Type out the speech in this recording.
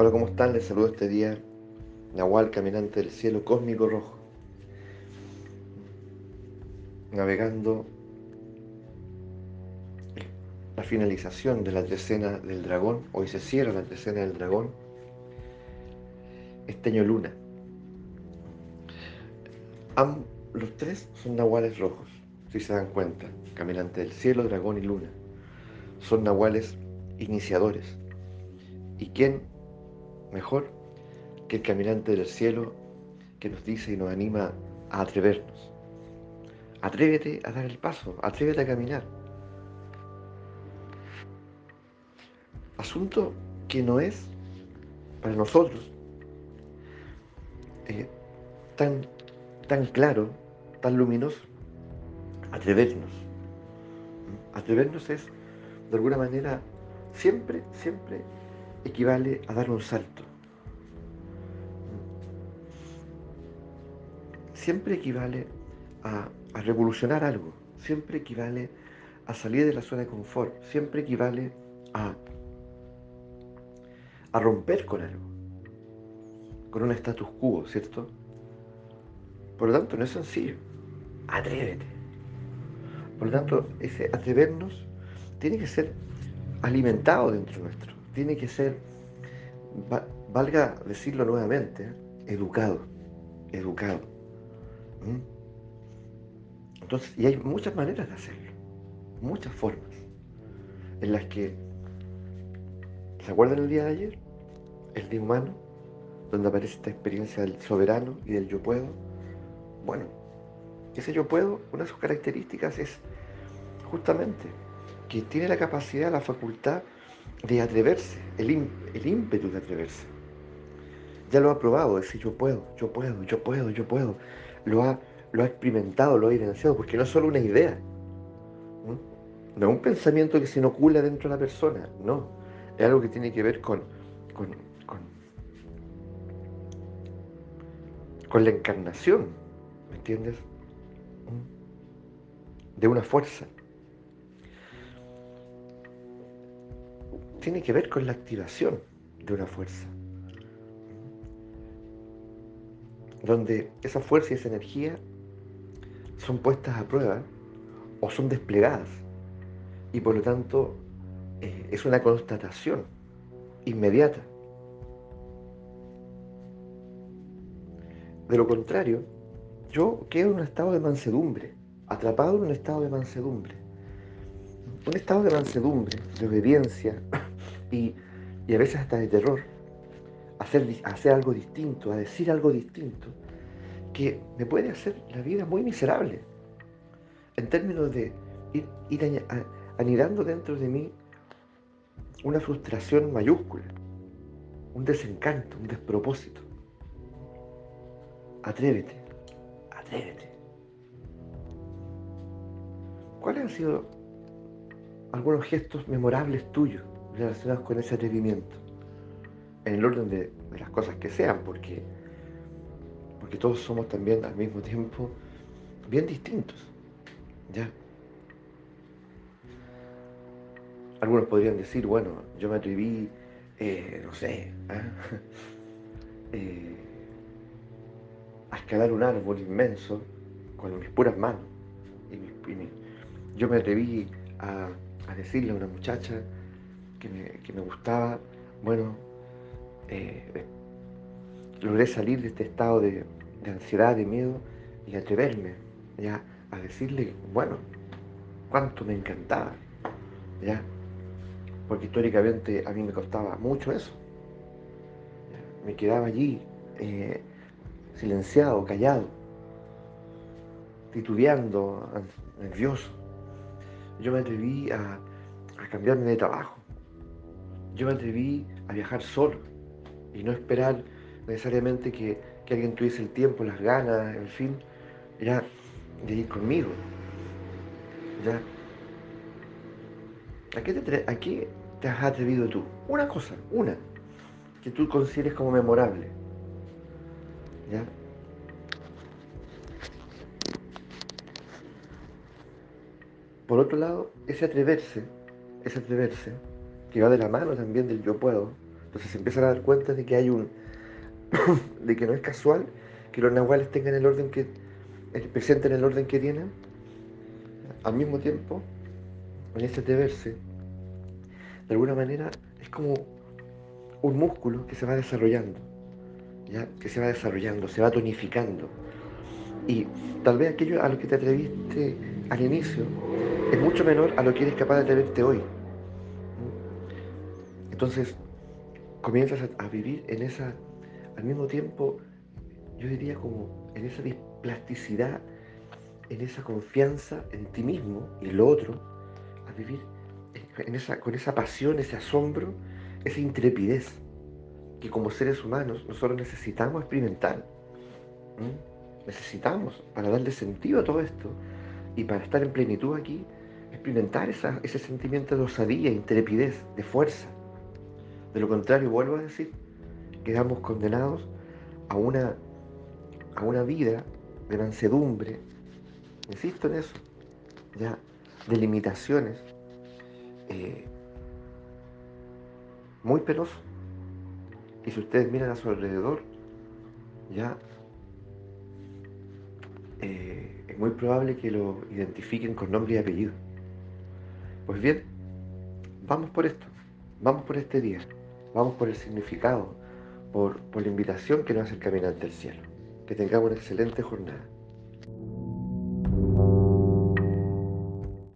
Hola, ¿cómo están? Les saludo este día, Nahual, caminante del cielo cósmico rojo, navegando la finalización de la trecena del dragón, hoy se cierra la trecena del dragón, esteño luna. los tres son nahuales rojos, si se dan cuenta, caminante del cielo, dragón y luna. Son nahuales iniciadores. ¿Y quién mejor que el caminante del cielo que nos dice y nos anima a atrevernos. Atrévete a dar el paso, atrévete a caminar. Asunto que no es para nosotros eh, tan, tan claro, tan luminoso. Atrevernos. Atrevernos es, de alguna manera, siempre, siempre equivale a dar un salto. Siempre equivale a, revolucionar algo, siempre equivale a salir de la zona de confort, siempre equivale a, a romper con algo, con un status quo, ¿cierto? Por lo tanto, no es sencillo. Atrévete. Por lo tanto, ese atrevernos tiene que ser alimentado dentro nuestro tiene que ser, valga decirlo nuevamente, educado, educado. Entonces, y hay muchas maneras de hacerlo, muchas formas, en las que, ¿se acuerdan el día de ayer? El día humano, donde aparece esta experiencia del soberano y del yo puedo. Bueno, ese yo puedo, una de sus características es justamente que tiene la capacidad, la facultad de atreverse, el, ímpetu de atreverse. Ya lo ha probado, decir yo puedo, yo puedo, yo puedo, yo puedo. Lo ha, lo ha experimentado, lo ha evidenciado, porque no es solo una idea. ¿no? es un pensamiento que se inocula dentro de la persona, no. Es algo que tiene que ver con, con, con, con la encarnación, ¿me entiendes? De una fuerza. Tiene que ver con la activación de una fuerza. Donde esa fuerza y esa energía son puestas a prueba o son desplegadas. Y por lo tanto eh, es una constatación inmediata. De lo contrario, yo quedo en un estado de mansedumbre, atrapado en un estado de mansedumbre. Un estado de mansedumbre, de obediencia, y, a veces hasta de terror, hacer, hacer algo distinto, a decir algo distinto, que me puede hacer la vida muy miserable, en términos de ir, ir anidando dentro de mí una frustración mayúscula, un desencanto, un despropósito. Atrévete, atrévete. ¿Cuáles han sido algunos gestos memorables tuyos relacionados con ese atrevimiento, en el orden de, las cosas que sean, porque, porque todos somos también al mismo tiempo bien distintos. ¿ya? Algunos podrían decir, bueno, yo me atreví, eh, no sé, ¿ah? eh, a escalar un árbol inmenso con mis puras manos. yo me atreví a, a decirle a una muchacha, que me, gustaba, bueno, eh, logré salir de este estado de, ansiedad, de miedo y atreverme ya a decirle, bueno, cuánto me encantaba, ya, porque históricamente a mí me costaba mucho eso. Me quedaba allí, eh, silenciado, callado, titubeando, nervioso. Yo me atreví a cambiarme de trabajo yo me atreví a viajar solo y no esperar necesariamente que, alguien tuviese el tiempo, las ganas, en fin, ya de ir conmigo. ¿Ya? ¿A qué, te, ¿A qué te has atrevido tú? Una cosa, una, que tú consideres como memorable. ¿Ya? Por otro lado, ese atreverse, ese atreverse, que va de la mano también del yo puedo, Entonces se empiezan a dar cuenta de que hay un, de que no es casual que los nahuales tengan el orden que, presenten el orden que tienen, al mismo tiempo, en ese deberse, de alguna manera es como un músculo que se va desarrollando, ¿ya? que se va desarrollando, se va tonificando. Y tal vez aquello a lo que te atreviste al inicio es mucho menor a lo que eres capaz de atreverte hoy. Entonces, comienzas a, vivir en esa, al mismo tiempo, yo diría como en esa plasticidad, en esa confianza en ti mismo y lo otro, a vivir en esa, con esa pasión, ese asombro, esa intrepidez que como seres humanos nosotros necesitamos experimentar. Necesitamos para darle sentido a todo esto y para estar en plenitud aquí, experimentar ese sentimiento de osadía, intrepidez, de fuerza. De lo contrario, vuelvo a decir, quedamos condenados a una, a una vida de mansedumbre, insisto en eso, ya, de limitaciones, eh, muy penoso. Y si ustedes miran a su alrededor, ya eh, es muy probable que lo identifiquen con nombre y apellido. Pues bien, vamos por esto, vamos por este día, vamos por el significado, por, la invitación que nos hace el caminante al cielo. Que tengamos una excelente jornada.